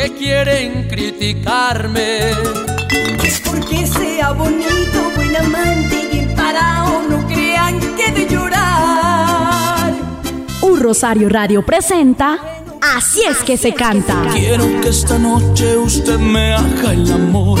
que quieren criticarme. Es porque sea bonito, buen amante y parado, no crean que de llorar. Un Rosario Radio presenta Así es que se canta. Quiero que esta noche usted me haga el amor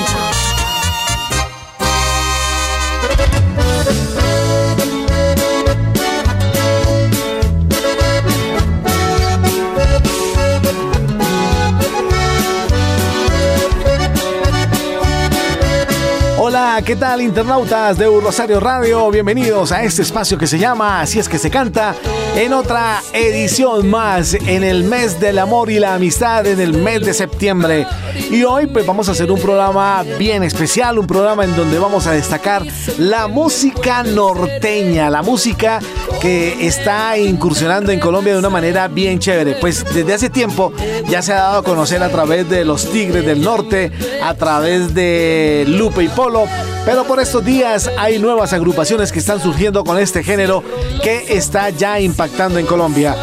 ¿Qué tal internautas de Rosario Radio? Bienvenidos a este espacio que se llama Así es que se canta en otra edición más en el mes del amor y la amistad en el mes de septiembre. Y hoy pues vamos a hacer un programa bien especial, un programa en donde vamos a destacar la música norteña, la música que está incursionando en Colombia de una manera bien chévere. Pues desde hace tiempo ya se ha dado a conocer a través de los Tigres del Norte, a través de Lupe y Polo, pero por estos días hay nuevas agrupaciones que están surgiendo con este género que está ya impactando en Colombia.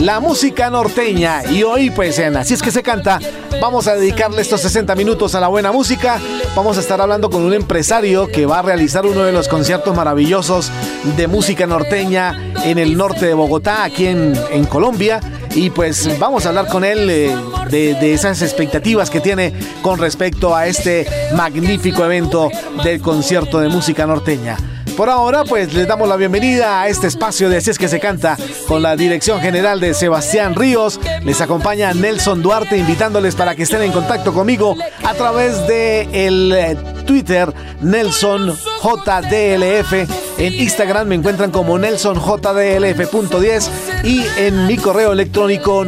La música norteña y hoy pues en Así es que se canta, vamos a dedicarle estos 60 minutos a la buena música. Vamos a estar hablando con un empresario que va a realizar uno de los conciertos maravillosos de música norteña en el norte de Bogotá, aquí en, Colombia y pues vamos a hablar con él eh, de, esas expectativas que tiene con respecto a este magnífico evento del concierto de música norteña. Por ahora, pues les damos la bienvenida a este espacio de Así es que se canta con la dirección general de Sebastián Ríos. Les acompaña Nelson Duarte invitándoles para que estén en contacto conmigo a través de el eh, Twitter Nelson JDLF. En Instagram me encuentran como NelsonJDLF.10 y en mi correo electrónico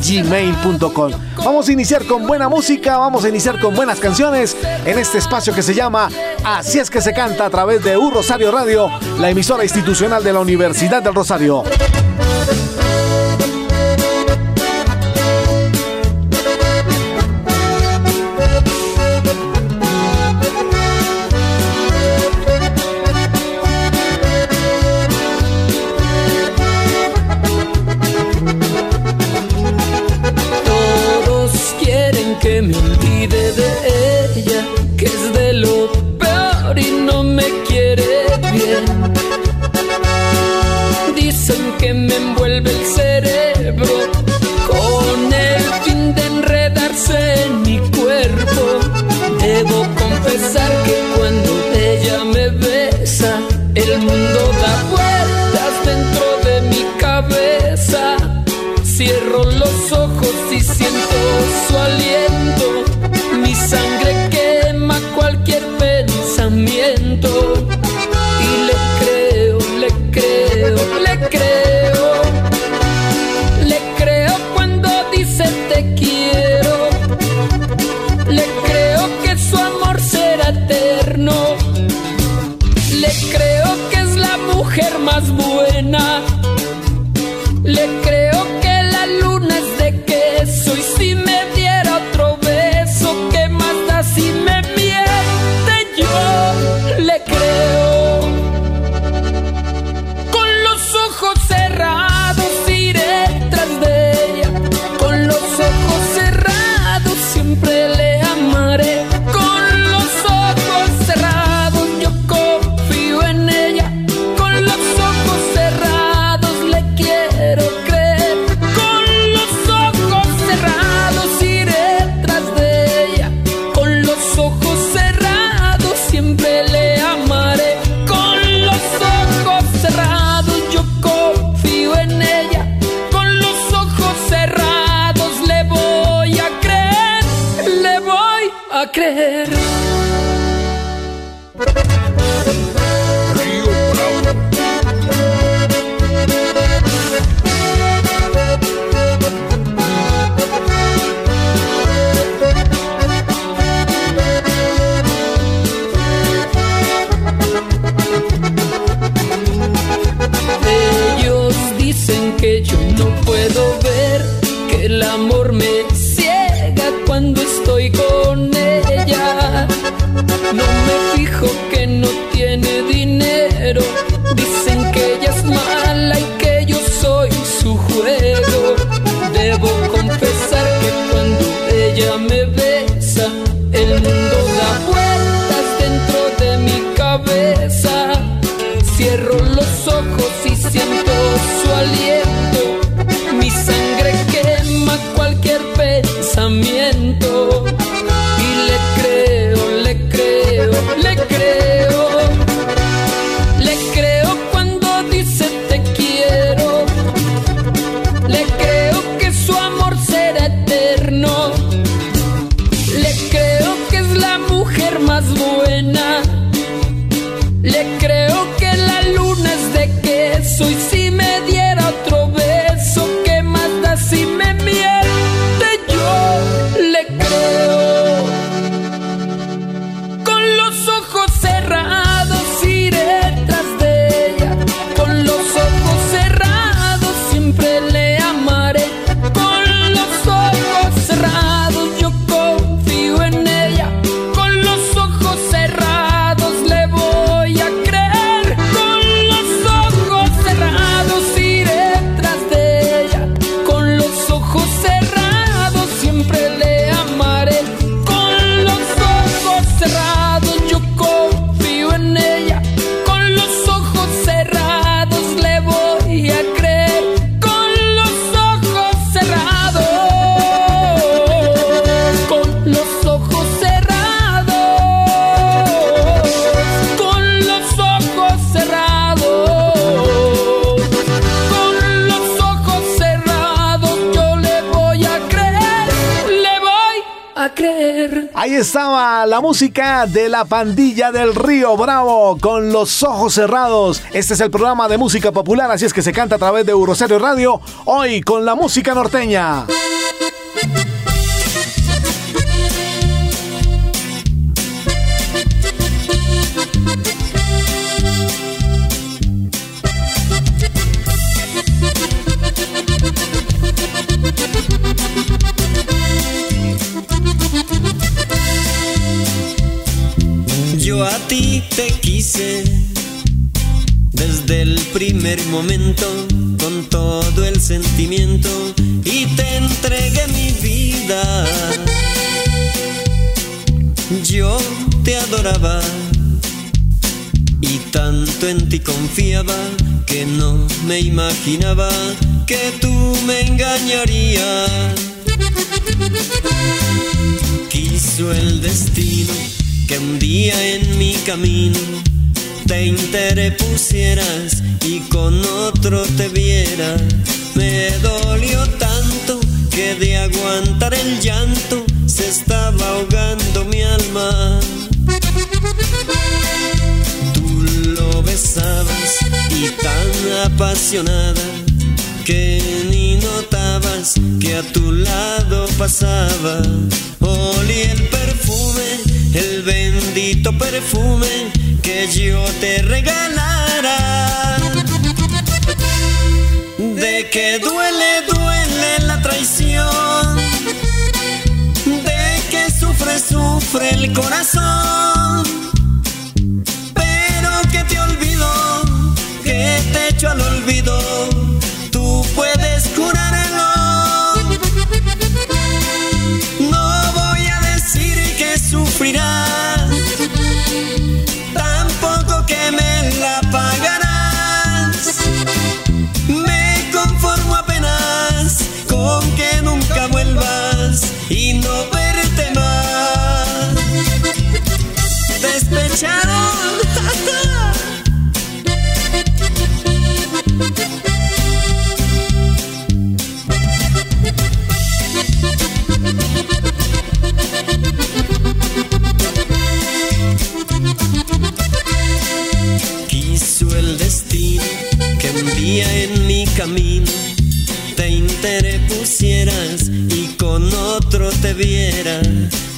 nelsonjdlf.gmail.com. Vamos a iniciar con buena música, vamos a iniciar con buenas canciones en este espacio que se llama Así es que se canta a través de U Rosario Radio, la emisora institucional de la Universidad del Rosario. que me envuelve el cerebro, con el fin de enredarse en mi cuerpo. Debo confesar que cuando ella me besa, el mundo da vueltas dentro de mi cabeza. Cierro estaba la música de la pandilla del Río Bravo con los ojos cerrados. Este es el programa de música popular, así es que se canta a través de Euroserio Radio, hoy con la música norteña. Momento con todo el sentimiento y te entregué mi vida. Yo te adoraba y tanto en ti confiaba que no me imaginaba que tú me engañarías. Quiso el destino que un día en mi camino te interpusieras y con otro te viera. Me dolió tanto que de aguantar el llanto se estaba ahogando mi alma. Tú lo besabas y tan apasionada que ni notabas que a tu lado pasaba. Olí el perfume, el bendito perfume que yo te regalara. De que duele, duele la traición. De que sufre, sufre el corazón. Pero que te olvido, que te echo al olvido.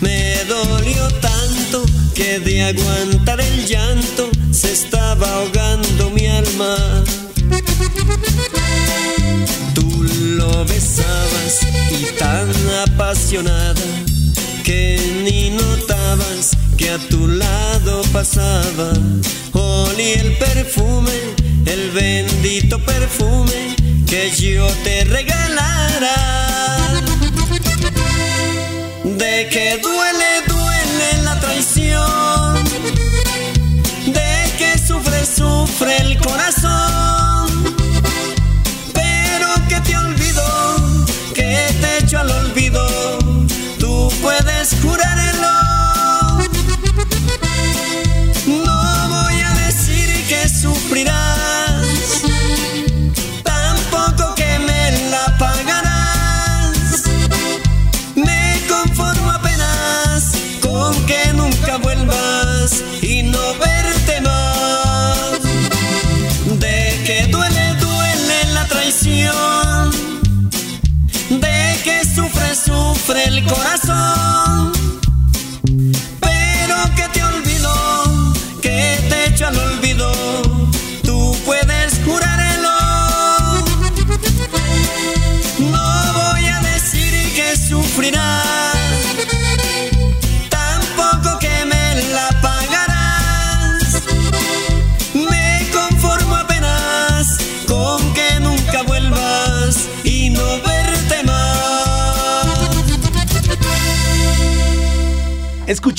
Me dolió tanto que de aguantar el llanto se estaba ahogando mi alma. Tú lo besabas y tal apasionada que ni notabas que a tu lado pasaba. Olí el perfume, el bendito perfume que yo te regalara. De que duele, duele la traición. De que sufre, sufre el corazón.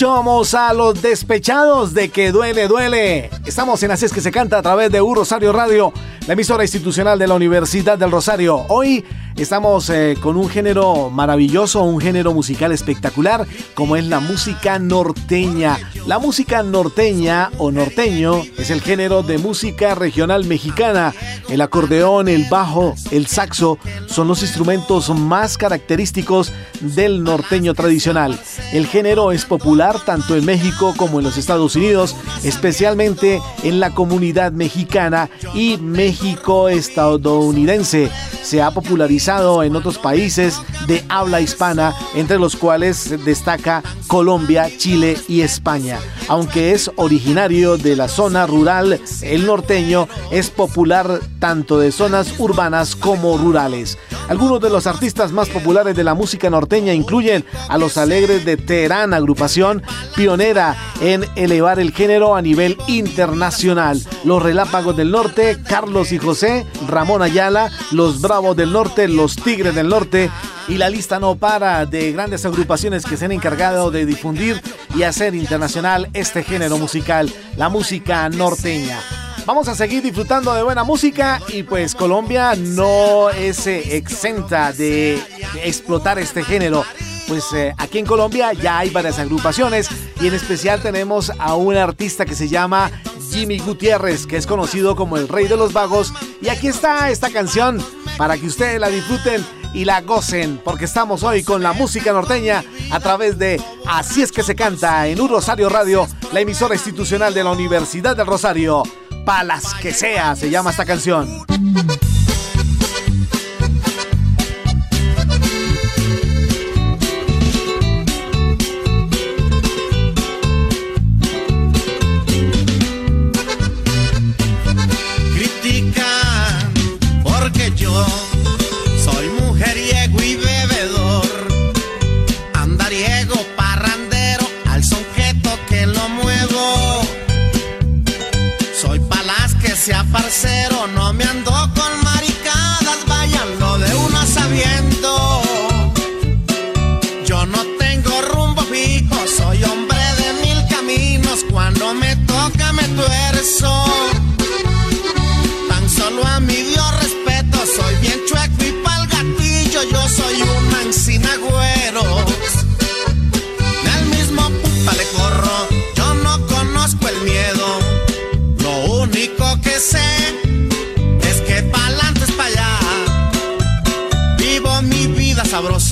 Escuchamos a los despechados de que duele, duele. Estamos en Así es que se canta a través de U Rosario Radio, la emisora institucional de la Universidad del Rosario. Hoy estamos eh, con un género maravilloso, un género musical espectacular, como es la música norteña. La música norteña o norteño es el género de música regional mexicana. El acordeón, el bajo, el saxo son los instrumentos más característicos del norteño tradicional. El género es popular tanto en México como en los Estados Unidos, especialmente en la comunidad mexicana y México-estadounidense. Se ha popularizado en otros países de habla hispana, entre los cuales destaca Colombia, Chile y España. Aunque es originario de la zona rural, el norteño es popular tanto de zonas urbanas como rurales. Algunos de los artistas más populares de la música norteña incluyen a Los Alegres de Teherán, agrupación pionera en elevar el género a nivel internacional. Los Relápagos del Norte, Carlos y José, Ramón Ayala, Los Bravos del Norte, Los Tigres del Norte, y la lista no para de grandes agrupaciones que se han encargado de difundir y hacer internacional este género musical, la música norteña. Vamos a seguir disfrutando de buena música y pues Colombia no es eh, exenta de, explotar este género. Pues eh, aquí en Colombia ya hay varias agrupaciones y en especial tenemos a un artista que se llama Jimmy Gutiérrez, que es conocido como el Rey de los Vagos. Y aquí está esta canción para que ustedes la disfruten y la gocen, porque estamos hoy con la música norteña a través de Así es que se canta en Un Rosario Radio, la emisora institucional de la Universidad del Rosario. Palas que sea, se llama esta canción.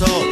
Vida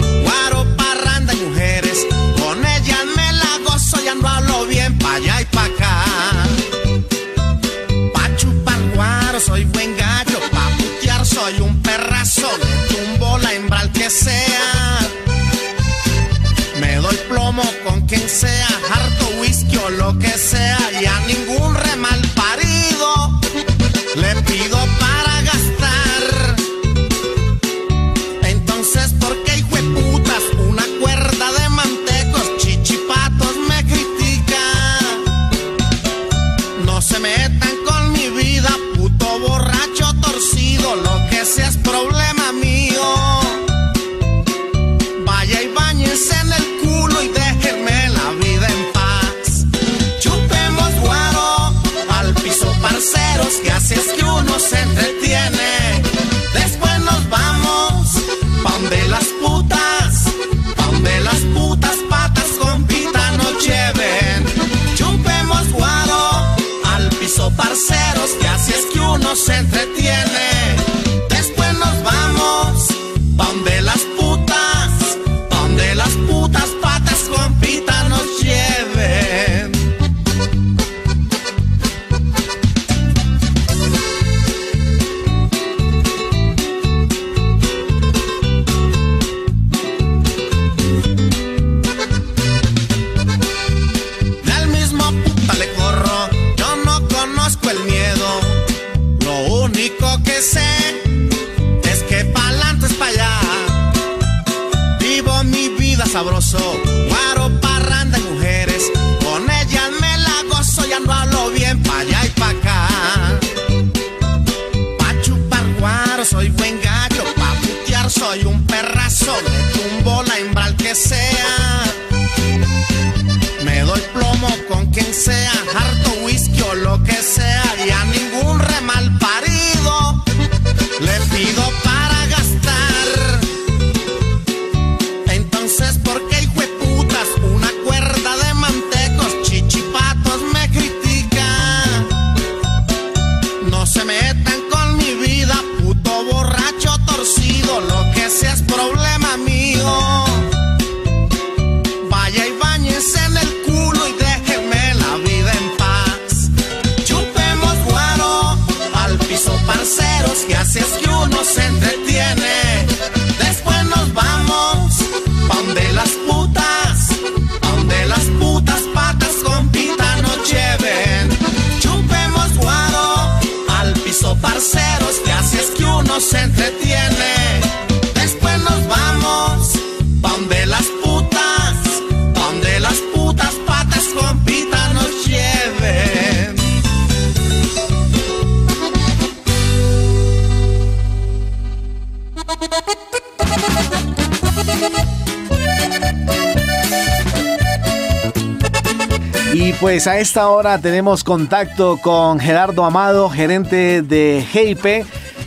pues a esta hora tenemos contacto con Gerardo Amado, gerente de GIP,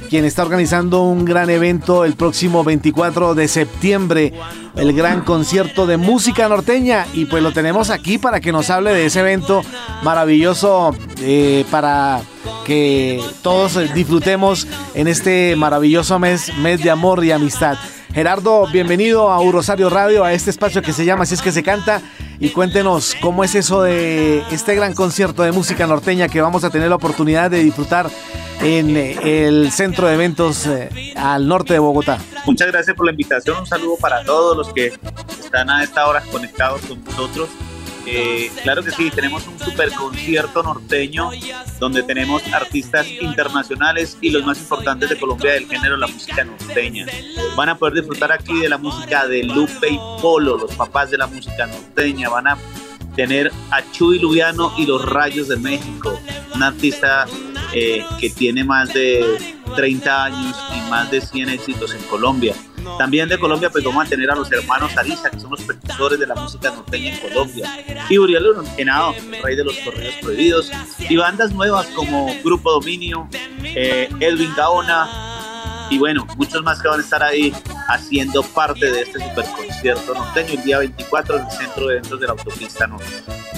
quien está organizando un gran evento el próximo 24 de septiembre, el gran concierto de música norteña. Y pues lo tenemos aquí para que nos hable de ese evento maravilloso eh, para que todos disfrutemos en este maravilloso mes, mes de amor y amistad. Gerardo, bienvenido a Rosario Radio, a este espacio que se llama Así es que se canta. Y cuéntenos cómo es eso de este gran concierto de música norteña que vamos a tener la oportunidad de disfrutar en eh, el centro de eventos eh, al norte de Bogotá. Muchas gracias por la invitación. Un saludo para todos los que están a esta hora conectados con nosotros. Eh, claro que sí, tenemos un super concierto norteño donde tenemos artistas internacionales y los más importantes de Colombia del género la música norteña. Van a poder disfrutar aquí de la música de Lupe y Polo, los papás de la música norteña. Van a tener a Chuy Lubiano y los Rayos de México, un artista eh, que tiene más de 30 años y más de 100 éxitos en Colombia. También de Colombia pues vamos a tener a los hermanos Ariza, que son los precursores de la música norteña en Colombia. Y Uriel Henao, el rey de los corridos prohibidos. Y bandas nuevas como Grupo Dominio, eh, Edwin Gaona, y bueno, muchos más que van a estar ahí haciendo parte de este super concierto norteño el día 24 en el centro de eventos de la autopista norte.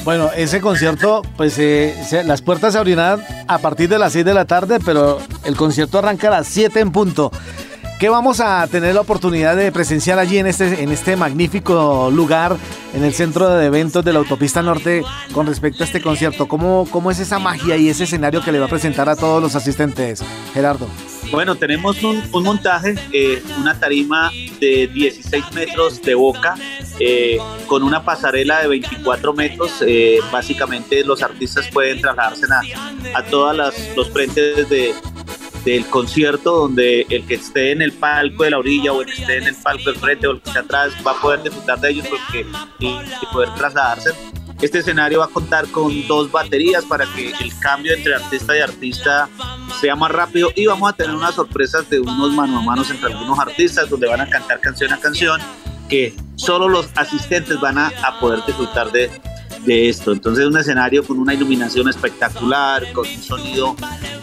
Bueno, ese concierto, pues eh, las puertas se abrirán a partir de las 6 de la tarde, pero el concierto arranca a las 7 en punto. ¿Qué vamos a tener la oportunidad de presenciar allí en este, en este magnífico lugar, en el centro de eventos de la autopista norte, con respecto a este concierto? ¿Cómo, cómo es esa magia y ese escenario que le va a presentar a todos los asistentes, Gerardo? Bueno, tenemos un, un montaje, eh, una tarima de 16 metros de boca, eh, con una pasarela de 24 metros. eh, básicamente los artistas pueden trasladarse a, a todos los frentes de, del concierto, donde el que esté en el palco de la orilla o el que esté en el palco del frente o el que esté atrás va a poder disfrutar de ellos porque, y, y poder trasladarse. Este escenario va a contar con dos baterías para que el cambio entre artista y artista sea más rápido y vamos a tener unas sorpresas de unos mano a manos entre algunos artistas donde van a cantar canción a canción que solo los asistentes van a, a poder disfrutar de, de esto. Entonces un escenario con una iluminación espectacular, con un sonido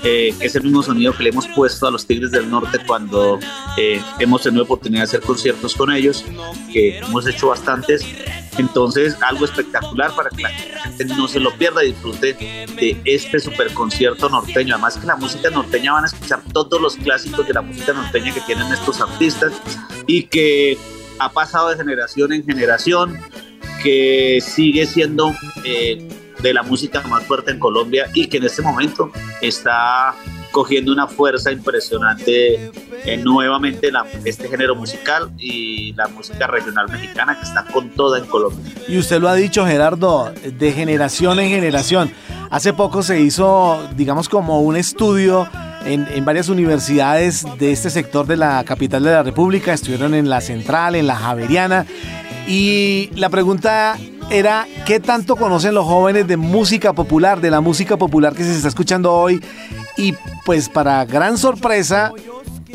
eh, que es el mismo sonido que le hemos puesto a los Tigres del Norte cuando eh, hemos tenido oportunidad de hacer conciertos con ellos, que hemos hecho bastantes. Entonces algo espectacular para que la gente no se lo pierda y disfrute de este super concierto norteño. Además que la música norteña van a escuchar todos los clásicos de la música norteña que tienen estos artistas y que ha pasado de generación en generación, que sigue siendo eh, de la música más fuerte en Colombia y que en este momento está cogiendo una fuerza impresionante eh, nuevamente este género musical y la música regional mexicana que está con toda en Colombia. Y usted lo ha dicho, Gerardo, de generación en generación. Hace poco se hizo, digamos, como un estudio en, varias universidades de este sector de la capital de la República, estuvieron en la Central, en la Javeriana, y la pregunta era, ¿qué tanto conocen los jóvenes de música popular, de la música popular que se está escuchando hoy? Y pues para gran sorpresa,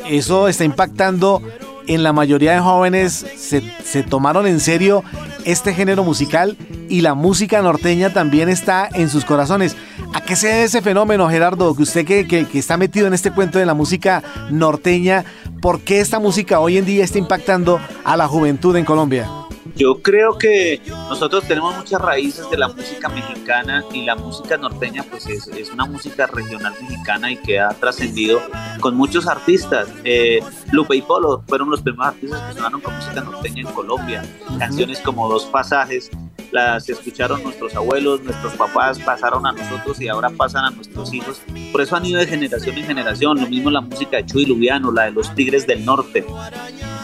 eso está impactando en la mayoría de jóvenes, se, se tomaron en serio este género musical y la música norteña también está en sus corazones. ¿A qué se debe ese fenómeno, Gerardo? Que usted que, que, está metido en este cuento de la música norteña, ¿por qué esta música hoy en día está impactando a la juventud en Colombia? Yo creo que nosotros tenemos muchas raíces de la música mexicana y la música norteña pues es, es una música regional mexicana y que ha trascendido con muchos artistas. Eh, Lupe y Polo fueron los primeros artistas que sonaron con música norteña en Colombia. Canciones como Dos Pasajes las escucharon nuestros abuelos, nuestros papás, pasaron a nosotros y ahora pasan a nuestros hijos. Por eso han ido de generación en generación. Lo mismo la música de Chuy Lubiano, la de los Tigres del Norte.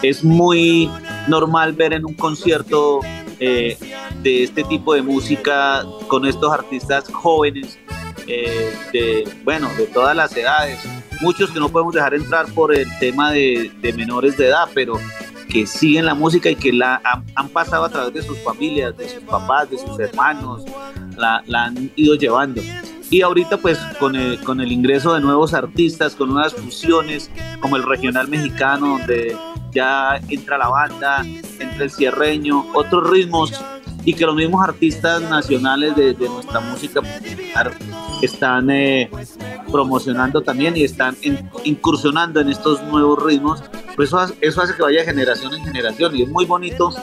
Es muy normal ver en un concierto eh, de este tipo de música con estos artistas jóvenes eh, de bueno de todas las edades muchos que no podemos dejar entrar por el tema de, menores de edad pero que siguen la música y que la han, pasado a través de sus familias, de sus papás, de sus hermanos, la, han ido llevando. Y ahorita pues con el, con el ingreso de nuevos artistas, con nuevas fusiones, como el regional mexicano, donde ya entra la banda, entra el cierreño, otros ritmos y que los mismos artistas nacionales de, nuestra música están eh, promocionando también y están incursionando en estos nuevos ritmos. Pues eso, eso hace que vaya generación en generación y es muy bonito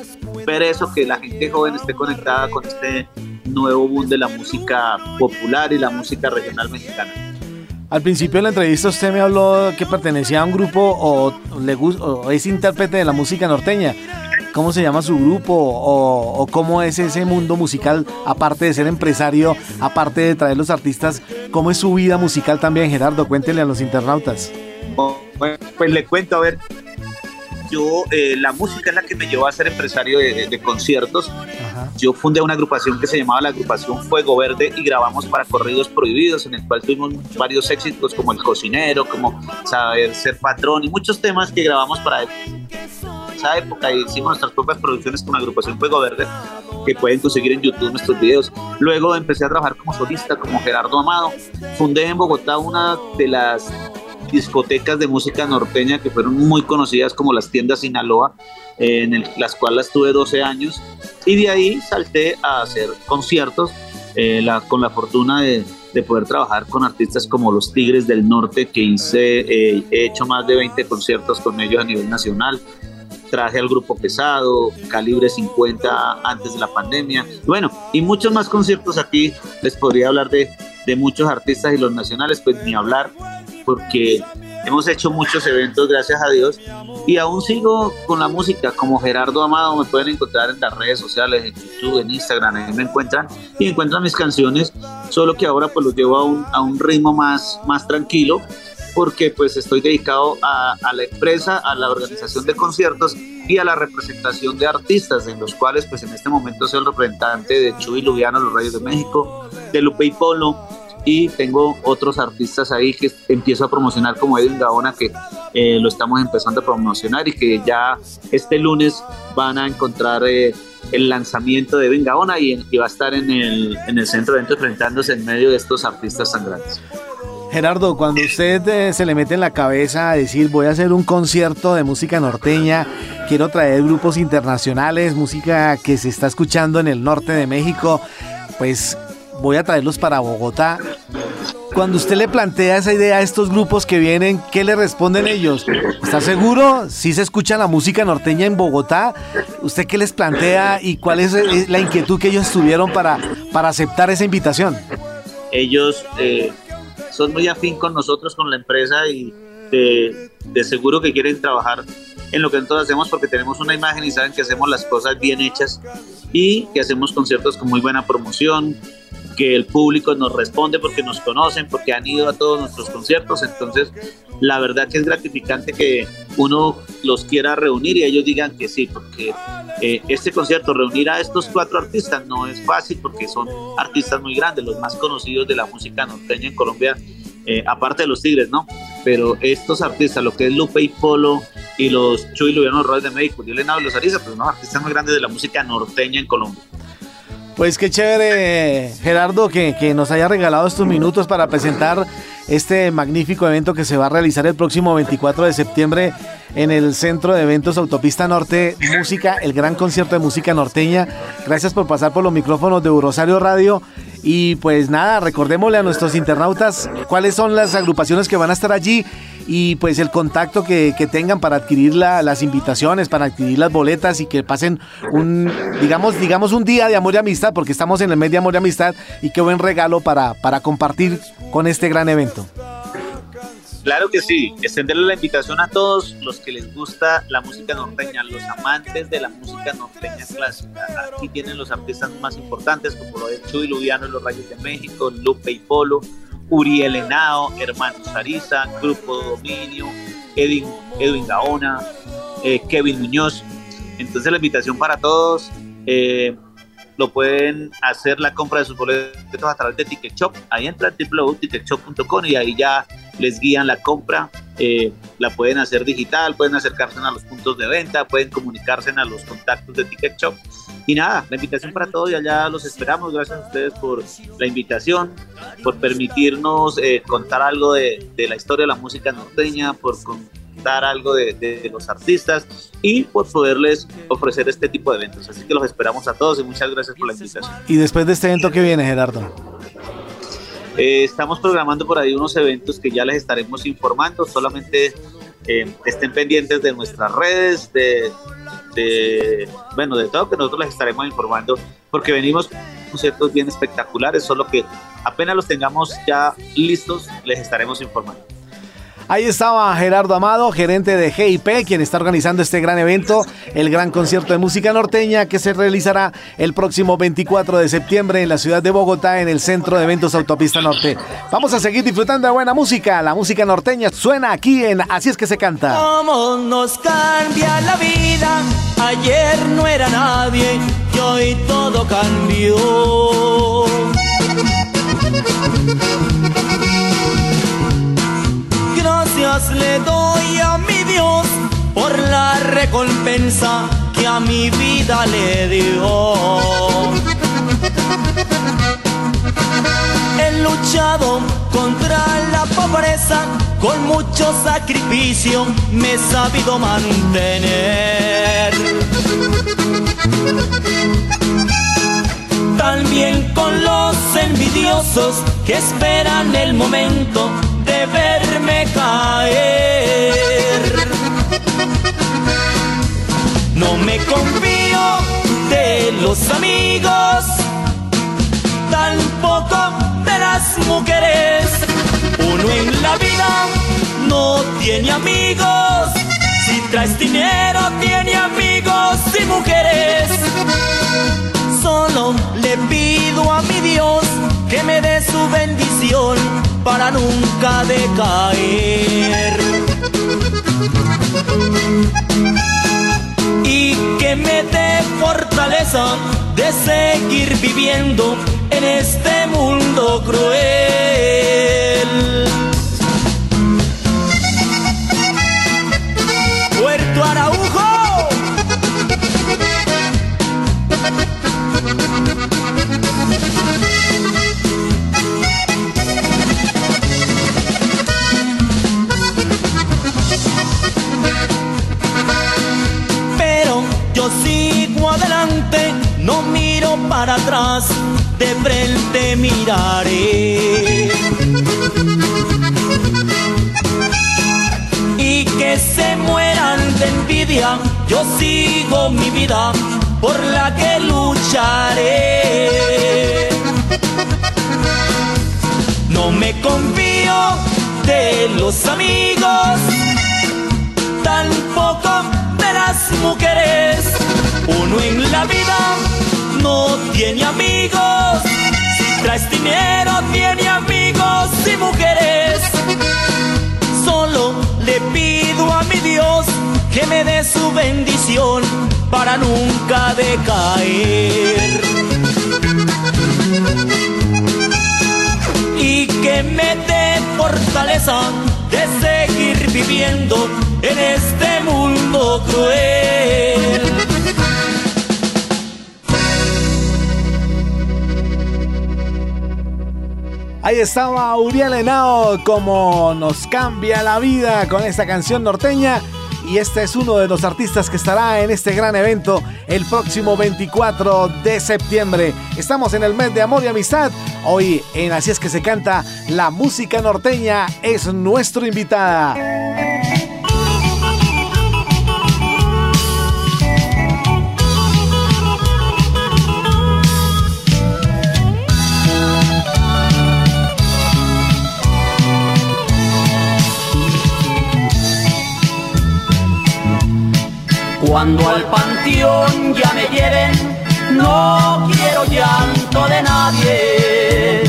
ver eso, que la gente joven esté conectada con este nuevo boom de la música popular y la música regional mexicana. Al principio de la entrevista usted me habló que pertenecía a un grupo o, le, o es intérprete de la música norteña. ¿Cómo se llama su grupo o, cómo es ese mundo musical, aparte de ser empresario, aparte de traer los artistas, cómo es su vida musical también, Gerardo? Cuéntele a los internautas. pues le cuento, a ver, yo, eh, la música es la que me llevó a ser empresario de, conciertos. Yo fundé una agrupación que se llamaba la agrupación Fuego Verde y grabamos para Corridos Prohibidos, en el cual tuvimos varios éxitos como El Cocinero, como Saber Ser Patrón y muchos temas que grabamos para esa época. Hicimos nuestras propias producciones con la agrupación Fuego Verde, que pueden conseguir en YouTube nuestros videos. Luego empecé a trabajar como solista, como Gerardo Amado. Fundé en Bogotá una de las discotecas de música norteña que fueron muy conocidas como las tiendas Sinaloa, en las cuales tuve 12 años. Y de ahí salté a hacer conciertos eh, la, con la fortuna de, de, poder trabajar con artistas como los Tigres del Norte que hice, eh, he hecho más de 20 conciertos con ellos a nivel nacional. Traje al grupo pesado, calibre 50 antes de la pandemia, bueno, y muchos más conciertos. Aquí, les podría hablar de, de muchos artistas y los nacionales, pues ni hablar, porque hemos hecho muchos eventos, gracias a Dios, y aún sigo con la música, como Gerardo Amado, me pueden encontrar en las redes sociales, en YouTube, en Instagram, ahí me encuentran, y encuentran mis canciones, solo que ahora pues los llevo a un, a un ritmo más, más tranquilo, porque pues estoy dedicado a, a, la empresa, a la organización de conciertos y a la representación de artistas, en los cuales pues en este momento soy el representante de Chuy Lubiano, Los Reyes de México, de Lupe y Polo, y tengo otros artistas ahí que empiezo a promocionar como Edwin Gaona que eh, lo estamos empezando a promocionar y que ya este lunes van a encontrar eh, el lanzamiento de Edwin Gaona y, va a estar en el, en el centro de enfrentándose en medio de estos artistas tan grandes. Gerardo, cuando usted eh, se le mete en la cabeza a decir voy a hacer un concierto de música norteña, quiero traer grupos internacionales, música que se está escuchando en el norte de México, pues voy a traerlos para Bogotá. Cuando usted le plantea esa idea a estos grupos que vienen, ¿qué le responden ellos? ¿Está seguro? ¿Si se escucha la música norteña en Bogotá? ¿Usted qué les plantea y cuál es la inquietud que ellos tuvieron para, para aceptar esa invitación? Ellos eh, son muy afín con nosotros, con la empresa y de, de seguro que quieren trabajar en lo que nosotros hacemos porque tenemos una imagen y saben que hacemos las cosas bien hechas y que hacemos conciertos con muy buena promoción, que el público nos responde porque nos conocen, porque han ido a todos nuestros conciertos. Entonces, la verdad que es gratificante que uno los quiera reunir y ellos digan que sí, porque eh, este concierto, reunir a estos cuatro artistas no es fácil porque son artistas muy grandes, los más conocidos de la música norteña en Colombia, eh, aparte de los Tigres, ¿no? pero estos artistas, lo que es Lupe y Polo y los Chuy Luviano Royes de México, le y los Ariza, pues unos artistas muy grandes de la música norteña en Colombia. Pues qué chévere, Gerardo, que, que, nos haya regalado estos minutos para presentar este magnífico evento que se va a realizar el próximo 24 de septiembre en el Centro de Eventos Autopista Norte Música, el gran concierto de música norteña. Gracias por pasar por los micrófonos de Rosario Radio. Y pues nada, recordémosle a nuestros internautas cuáles son las agrupaciones que van a estar allí y pues el contacto que, tengan para adquirir las invitaciones, para adquirir las boletas y que pasen un, digamos, digamos un día de amor y amistad, porque estamos en el mes de amor y amistad y qué buen regalo para, para compartir con este gran evento. Claro que sí, extenderle la invitación a todos los que les gusta la música norteña, los amantes de la música norteña clásica. Aquí tienen los artistas más importantes como lo de Chuy Luviano y los Rayos de México, Lupe y Polo, Uriel Henao, Hermanos Ariza, Grupo Dominio, Edwin, Edwin Gaona, eh, Kevin Muñoz. Entonces la invitación para todos, eh, lo pueden hacer la compra de sus boletos a través de Ticket Shop. Ahí entran www.ticketshop.com y ahí ya les guían la compra. Eh, la pueden hacer digital, pueden acercarse a los puntos de venta, pueden comunicarse a los contactos de Ticket Shop y nada, la invitación para todos y allá los esperamos. Gracias a ustedes por la invitación, por permitirnos eh, contar algo de, la historia de la música norteña, por contar algo de, los artistas y por poderles ofrecer este tipo de eventos. Así que los esperamos a todos y muchas gracias por la invitación. ¿Y después de este evento qué viene, Gerardo? Eh, estamos programando por ahí unos eventos que ya les estaremos informando. Solamente eh, estén pendientes de nuestras redes, de, de, bueno, de todo que nosotros les estaremos informando, porque venimos con conciertos bien espectaculares, solo que apenas los tengamos ya listos, les estaremos informando. Ahí estaba Gerardo Amado, gerente de GIP, quien está organizando este gran evento, el gran concierto de música norteña que se realizará el próximo 24 de septiembre en la ciudad de Bogotá, en el Centro de Eventos Autopista Norte. Vamos a seguir disfrutando de buena música. La música norteña suena aquí en Así es que se canta. ¿Cómo nos cambia la vida? Ayer no era nadie y hoy todo cambió. Le doy a mi Dios por la recompensa que a mi vida le dio. He luchado contra la pobreza, con mucho sacrificio me he sabido mantener. También con los envidiosos que esperan el momento de verme caer. No me confío de los amigos, tampoco de las mujeres. Uno en la vida no tiene amigos, si traes dinero tiene amigos y mujeres. Solo le pido a mi Dios que me dé su bendición para nunca decaer. Y que me dé fortaleza de seguir viviendo en este mundo cruel. Adelante, no miro para atrás, de frente miraré. Y que se mueran de envidia, yo sigo mi vida por la que lucharé. No me confío de los amigos, tampoco de las mujeres uno en la vida no tiene amigos. Si traes dinero tiene amigos y mujeres. Solo le pido a mi Dios que me dé su bendición para nunca decaer. Y que me dé fortaleza de ser viviendo en este mundo cruel. Ahí estaba Uriel Henao, como nos cambia la vida con esta canción norteña. Y este es uno de los artistas que estará en este gran evento el próximo 24 de septiembre. Estamos en el mes de amor y amistad. Hoy en Así es que se canta, la música norteña es nuestro invitada. Cuando al panteón ya me lleven, no quiero llanto de nadie.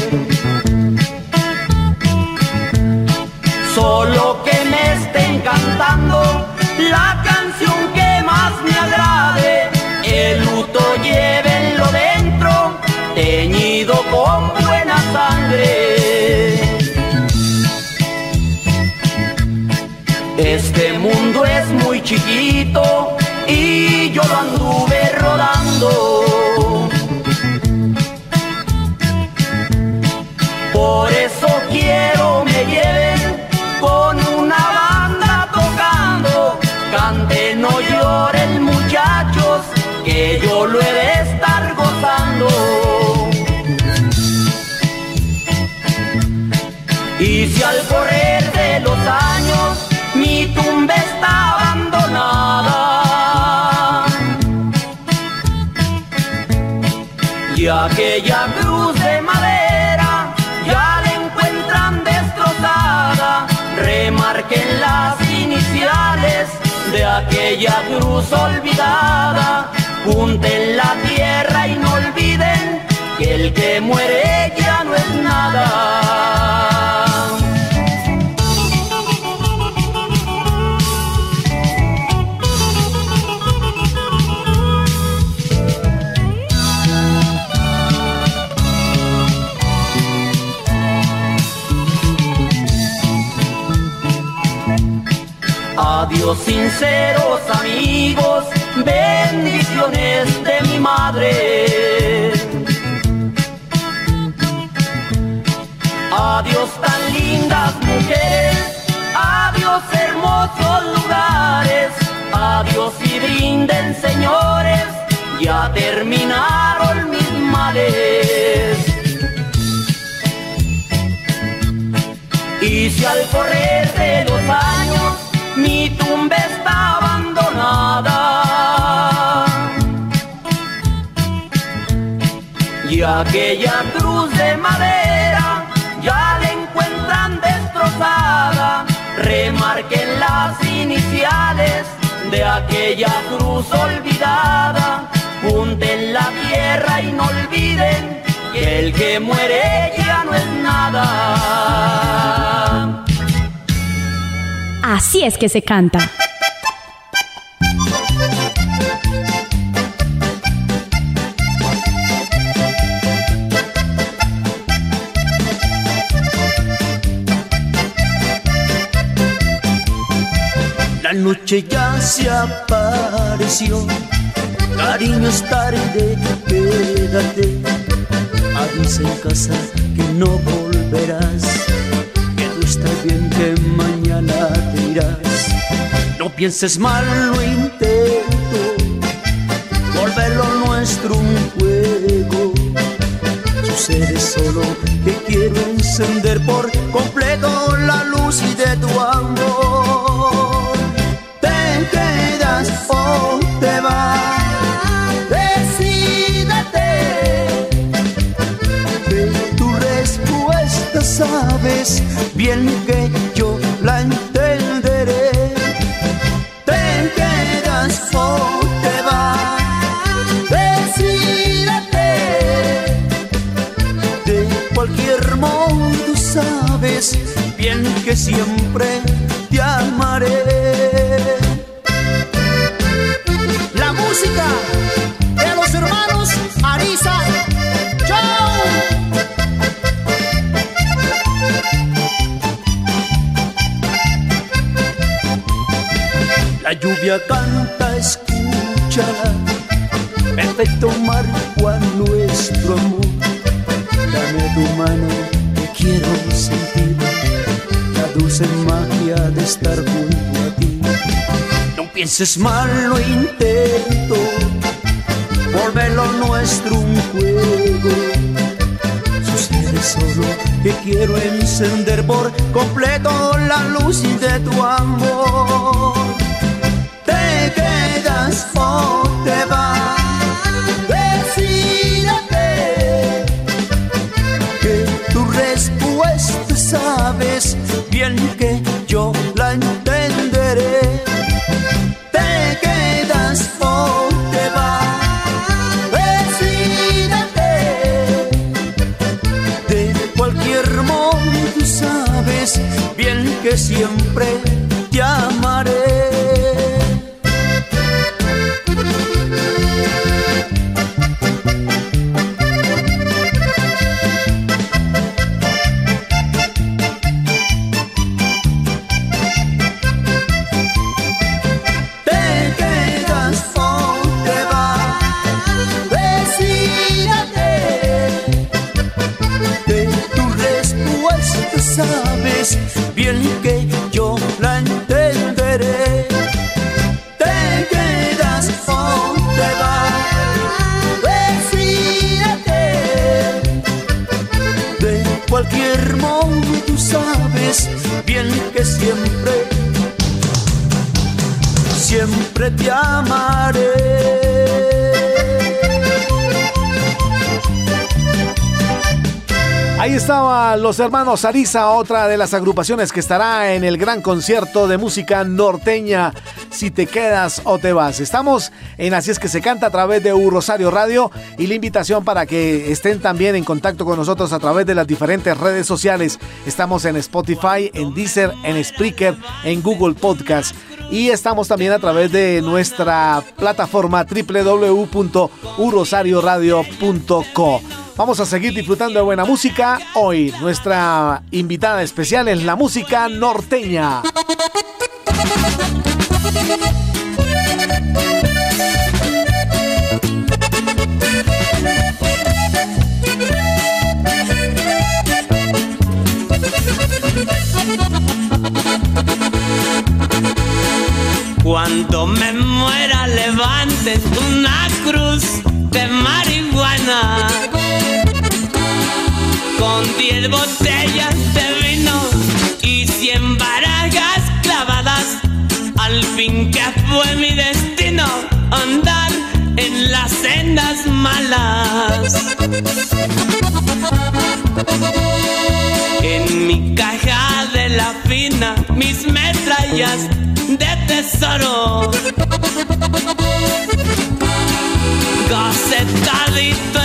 Solo que me estén cantando la canción que más me agrade. El luto llévenlo dentro, teñido con buena sangre. Este mundo es muy chiquito y yo lo anduve rodando. Por eso quiero me lleven Y aquella cruz de madera ya la encuentran destrozada. Remarquen las iniciales de aquella cruz olvidada. Junten la tierra y no olviden que el que muere Adiós sinceros amigos, bendiciones de mi madre. Adiós tan lindas mujeres, adiós hermosos lugares, adiós y brinden señores, ya terminaron mis males. Y si al correr de los años mi tumba está abandonada. Y aquella cruz de madera ya la encuentran destrozada. Remarquen las iniciales de aquella cruz olvidada. Junten la tierra y no olviden que el que muere ya no es nada. Así es que se canta. La noche ya se apareció, cariño es tarde, quédate. Avisa en casa que no volverás, que tú estás bien, que mañana No pienses mal, lo intento, volverlo nuestro un juego. Sucede solo que quiero encender por completo la luz y de tu amor. Te quedas o te vas, sabes bien que yo que siempre te amaré. La música de los hermanos Arisa. ¡Chao! La lluvia canta, escúchala. Perfecto marco a nuestro amor. Dame tu mano, que quiero la dulce magia de estar junto a ti. No pienses mal, lo intento. Volverlo nuestro un juego. Sucede solo que quiero encender por completo la luz de tu amor. Te quedas o te vas. Hermanos Arisa, otra de las agrupaciones que estará en el gran concierto de música norteña. Si te quedas o te vas. Estamos en Así es que se canta a través de U Rosario Radio y la invitación para que estén también en contacto con nosotros a través de las diferentes redes sociales. Estamos en Spotify, en Deezer, en Spreaker, en Google Podcast y estamos también a través de nuestra plataforma www.urosarioradio.co. Vamos a seguir disfrutando de buena música. Hoy nuestra invitada especial es la música norteña. Botellas de vino y cien barajas clavadas. Al fin que fue mi destino andar en las sendas malas. En mi caja de la fina, mis metrallas de tesoro. Gacetadito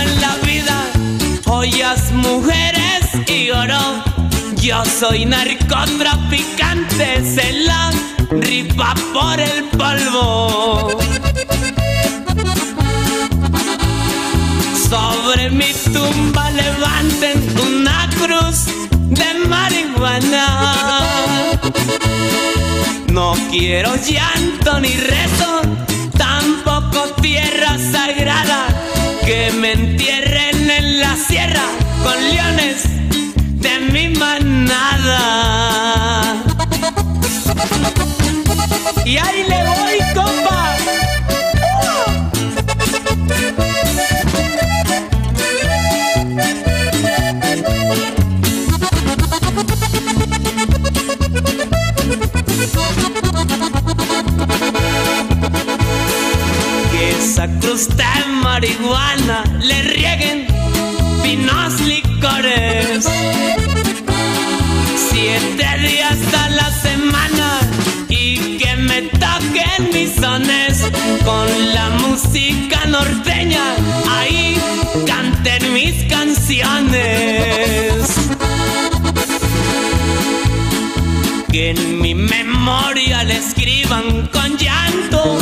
Yo soy narcotraficante, se la rifa por el polvo. Sobre mi tumba levanten una cruz de marihuana. No quiero llanto ni rezo, tampoco tierra sagrada. Que me entierren en la sierra con leones manada. Y ahí le voy, compa. Que esa cruz de marihuana le rieguen finos licores. Semana y que me toquen mis sones con la música norteña. Ahí canten mis canciones. Que en mi memoria le escriban con llanto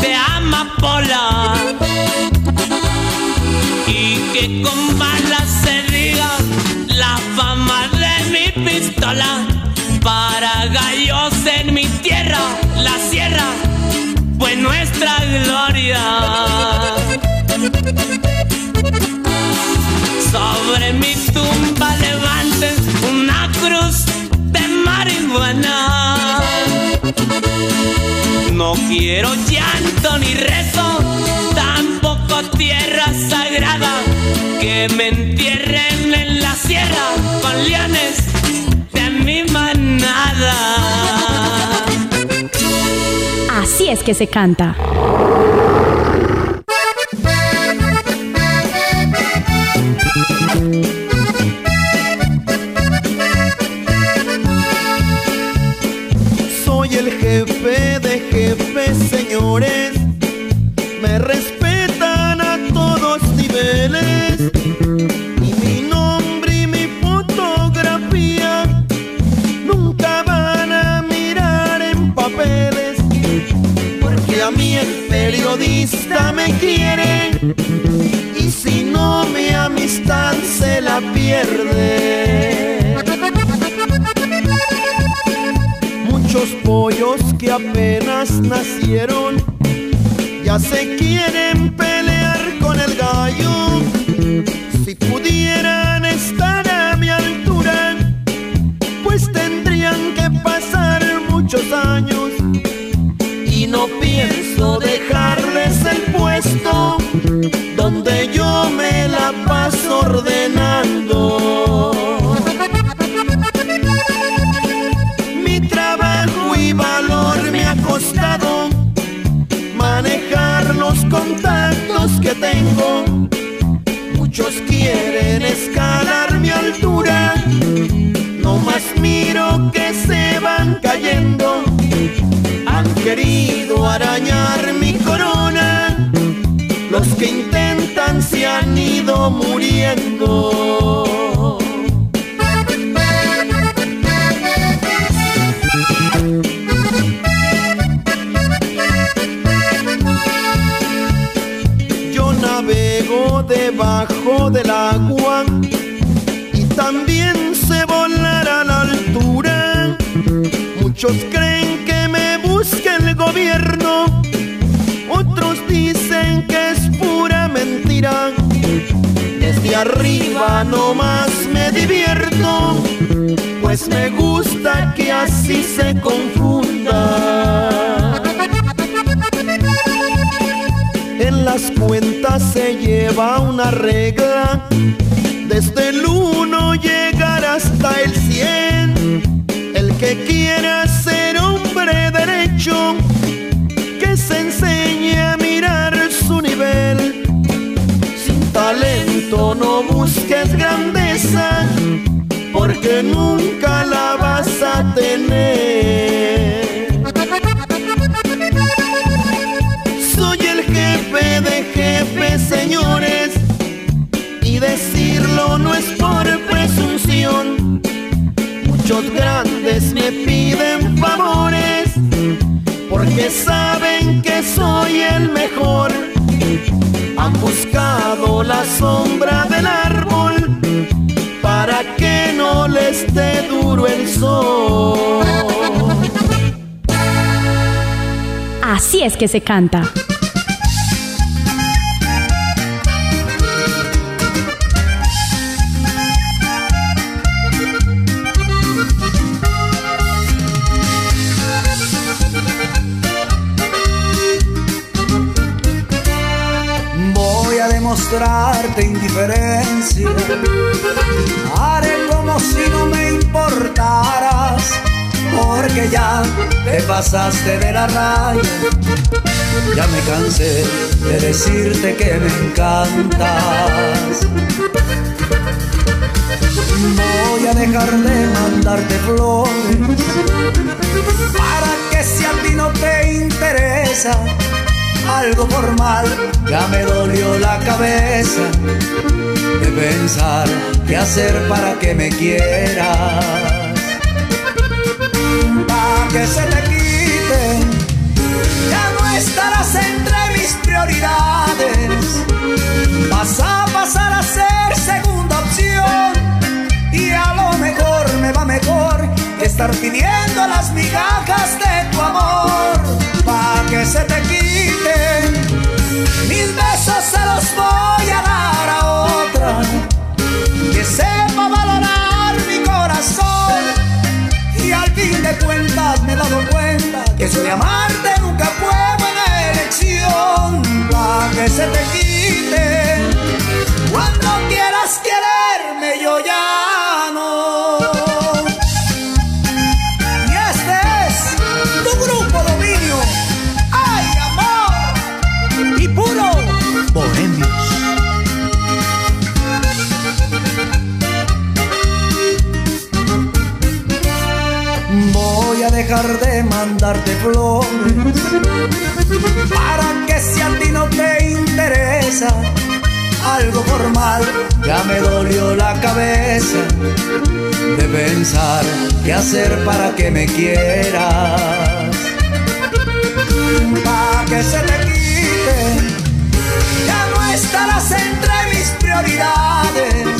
de amapola. Y que con balas se diga la fama de mi pistola. Para gallos en mi tierra, la sierra nuestra gloria. Sobre mi tumba levanten una cruz de marihuana. No quiero llanto ni rezo, tampoco tierra sagrada. Que me entierren en la sierra con leones es que se canta. Pierde. Muchos pollos que apenas nacieron ya se quieren pelear que se van cayendo. Han querido arañar mi corona, los que intentan se han ido muriendo. Muchos creen que me busca el gobierno, otros dicen que es pura mentira. Desde arriba nomás me divierto, pues me gusta que así se confunda. En las cuentas se lleva una regla, desde el 1 llegar hasta el 100. El que quiera que se enseñe a mirar su nivel. Sin talento no busques grandeza, porque nunca saben que soy el mejor. Han buscado la sombra del árbol para que no les dé duro el sol. Así es que se canta. Indiferencia. Haré como si no me importaras. Porque ya te pasaste de la raya. Ya me cansé de decirte que me encantas. Voy a dejar de mandarte flores. Para que si a ti no te interesa algo formal, ya me dolió la cabeza de pensar qué hacer para que me quieras. Para que se te quite, ya no estarás entre mis prioridades. Vas a pasar a ser segunda opción y a lo mejor me va mejor que estar pidiendo las migajas de tu amor. Pa' que se te quite, eso de amarte nunca fue buena elección, pa' que se te mandarte flores para que si a ti no te interesa algo formal, ya me dolió la cabeza de pensar qué hacer para que me quieras. Para que se te quite, ya no estarás entre mis prioridades.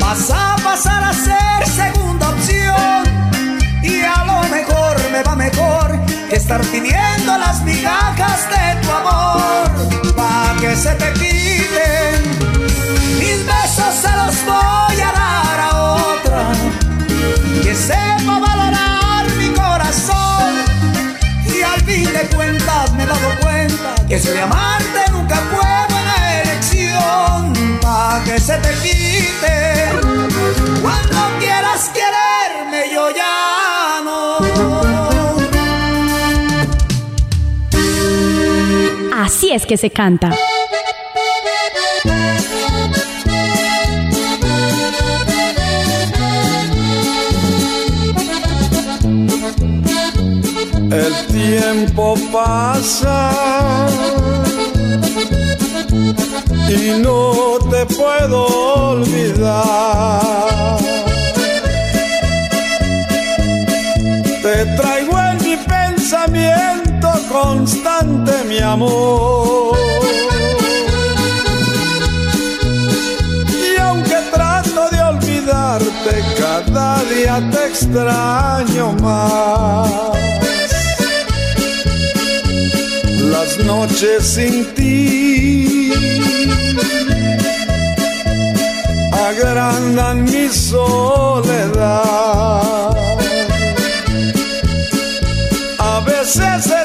Vas a pasar a ser segunda opción y a lo mejor me mejor que estar pidiendo las migajas de tu amor pa' que se te quiten. Mis besos se los voy a dar a otra que sepa valorar mi corazón y al fin de cuentas me he dado cuenta que de amarte nunca fue buena elección pa' que se te quite. Cuando quieras quererme Así es que se canta. El tiempo pasa y no te puedo olvidar. Te traigo en mi pensamiento constante, mi amor. Y aunque trato de olvidarte, cada día te extraño más. Las noches sin ti agrandan mi soledad. A veces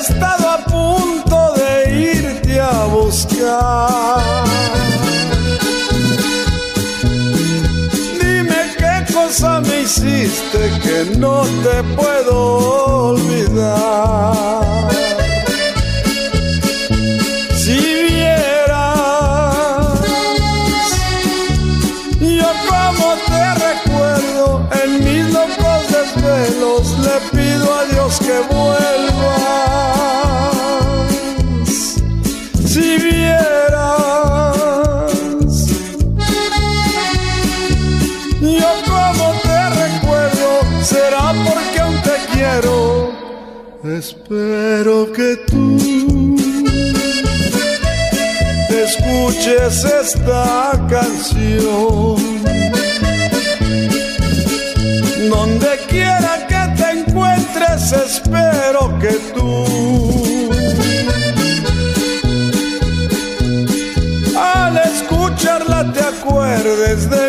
Dime qué cosa me hiciste que no te puedo olvidar. Si vieras yo como te recuerdo en mis locos desvelos le pido a Dios que vuelvas. Escuches esta canción. Donde quiera que te encuentres, espero que tú al escucharla te acuerdes de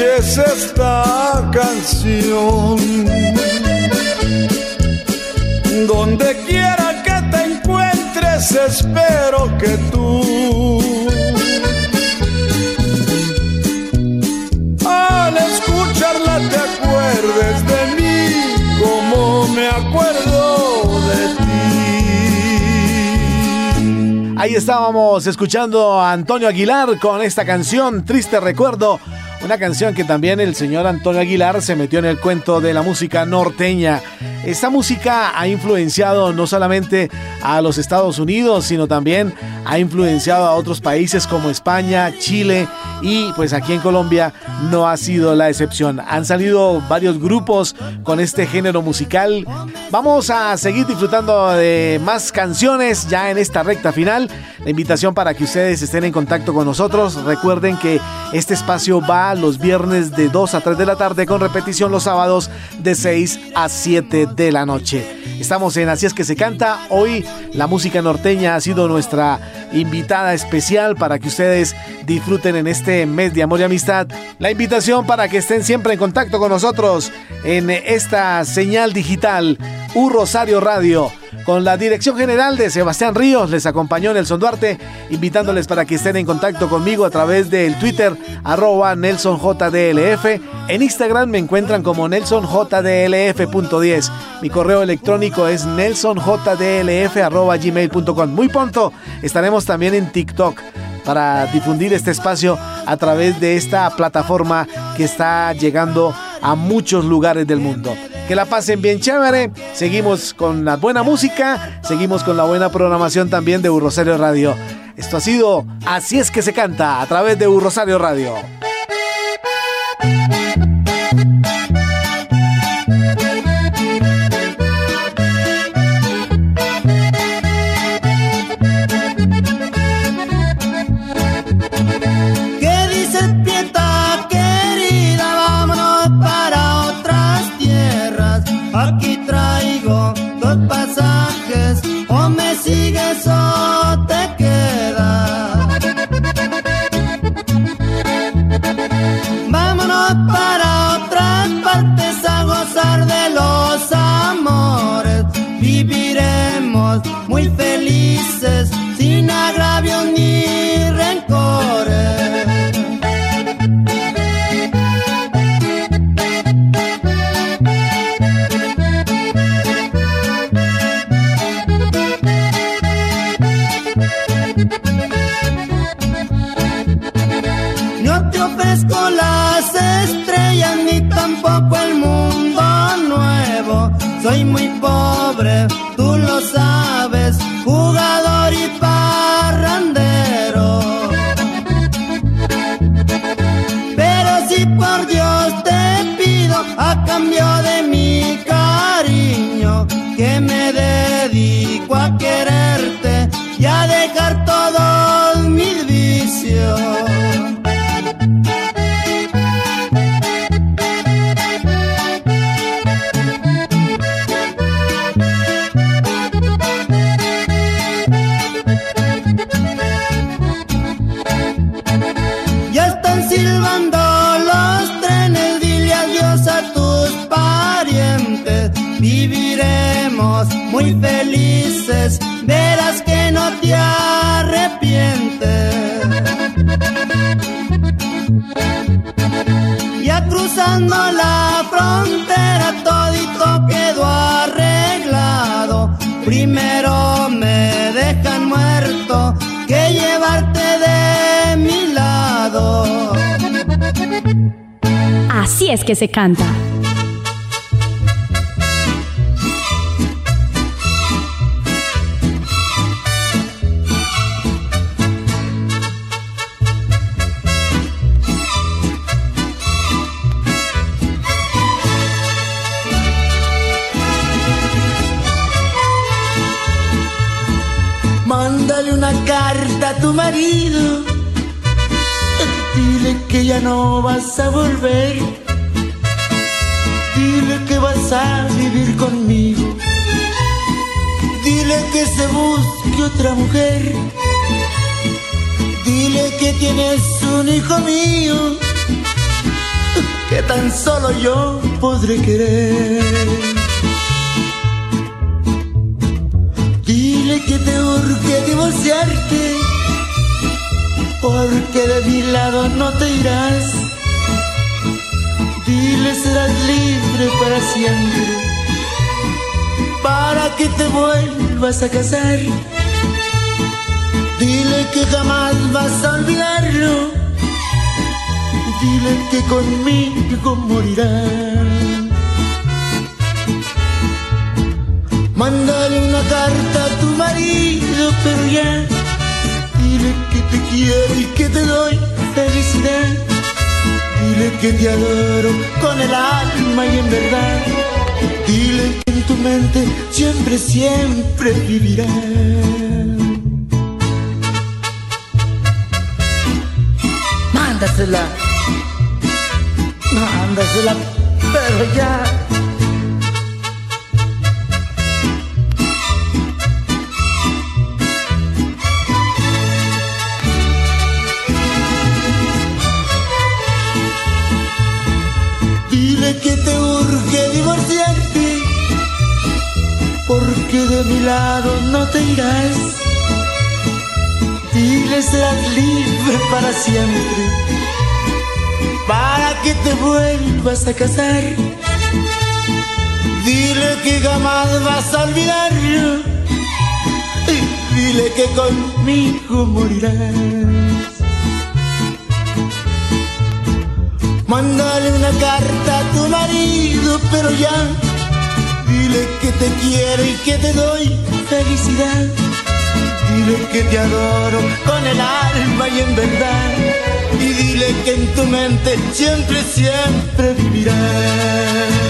escuches esta canción. Donde quiera que te encuentres, espero que tú al escucharla te acuerdes de mí como me acuerdo de ti. Ahí estábamos escuchando a Antonio Aguilar con esta canción, Triste Recuerdo. Una canción que también el señor Antonio Aguilar se metió en el cuento de la música norteña. Esta música ha influenciado no solamente a los Estados Unidos, sino también ha influenciado a otros países como España, Chile y pues aquí en Colombia no ha sido la excepción. Han salido varios grupos con este género musical. Vamos a seguir disfrutando de más canciones ya en esta recta final. La invitación para que ustedes estén en contacto con nosotros. Recuerden que este espacio va los viernes de 2 a 3 de la tarde con repetición los sábados de 6 a 7 de la noche. Estamos en Así es que se canta. Hoy la música norteña ha sido nuestra invitada especial para que ustedes disfruten en este mes de amor y amistad. La invitación para que estén siempre en contacto con nosotros en esta señal digital U Rosario Radio con la dirección general de Sebastián Ríos. Les acompañó Nelson Duarte, invitándoles para que estén en contacto conmigo a través del Twitter, arroba NelsonJDLF. En Instagram me encuentran como NelsonJDLF.10. Mi correo electrónico es nelsonjdlf.gmail.com. Muy pronto estaremos también en TikTok para difundir este espacio a través de esta plataforma que está llegando a muchos lugares del mundo. Que la pasen bien chévere. Seguimos con la buena música, seguimos con la buena programación también de Rosario Radio. Esto ha sido Así es que se canta a través de Rosario Radio. Se canta. Mándale una carta a tu marido. Dile que ya no vas a volver vas a vivir conmigo. Dile que se busque otra mujer. Dile que tienes un hijo mío que tan solo yo podré querer. Dile que te urge divorciarte porque de mi lado no te irás Dile serás libre para siempre, para que te vuelvas a casar. Dile que jamás vas a olvidarlo. dile que conmigo morirá. Mándale una carta a tu marido, pero ya, dile que te quiero y que te doy felicidad. Dile que te adoro con el alma y en verdad. Dile que en tu mente siempre, siempre vivirá. Mándasela. Mándasela, pero ya. Dile que te urge divorciarte, porque de mi lado no te irás. Dile serás libre para siempre, para que te vuelvas a casar. Dile que jamás vas a olvidarlo, y dile que conmigo morirás. Mándale una carta a tu marido, pero ya dile que te quiero y que te doy felicidad. Dile que te adoro con el alma y en verdad. Y dile que en tu mente siempre, siempre vivirás.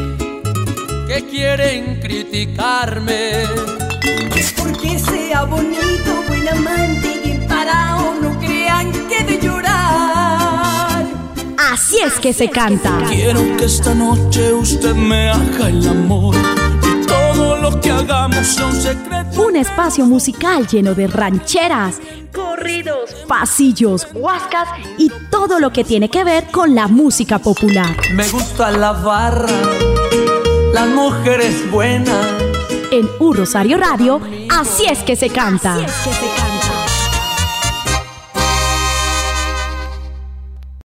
que quieren criticarme. Porque sea bonito, buen amante y emparado, no crean que de llorar. Así es que se canta. Quiero que esta noche usted me haga el amor y todo lo que hagamos sea un secreto. Un espacio musical lleno de rancheras, corridos, pasillos, huascas y todo lo que tiene que ver con la música popular. Me gusta la barra, las mujeres buenas. En Un Rosario Radio, así es que se canta. Así es que se canta.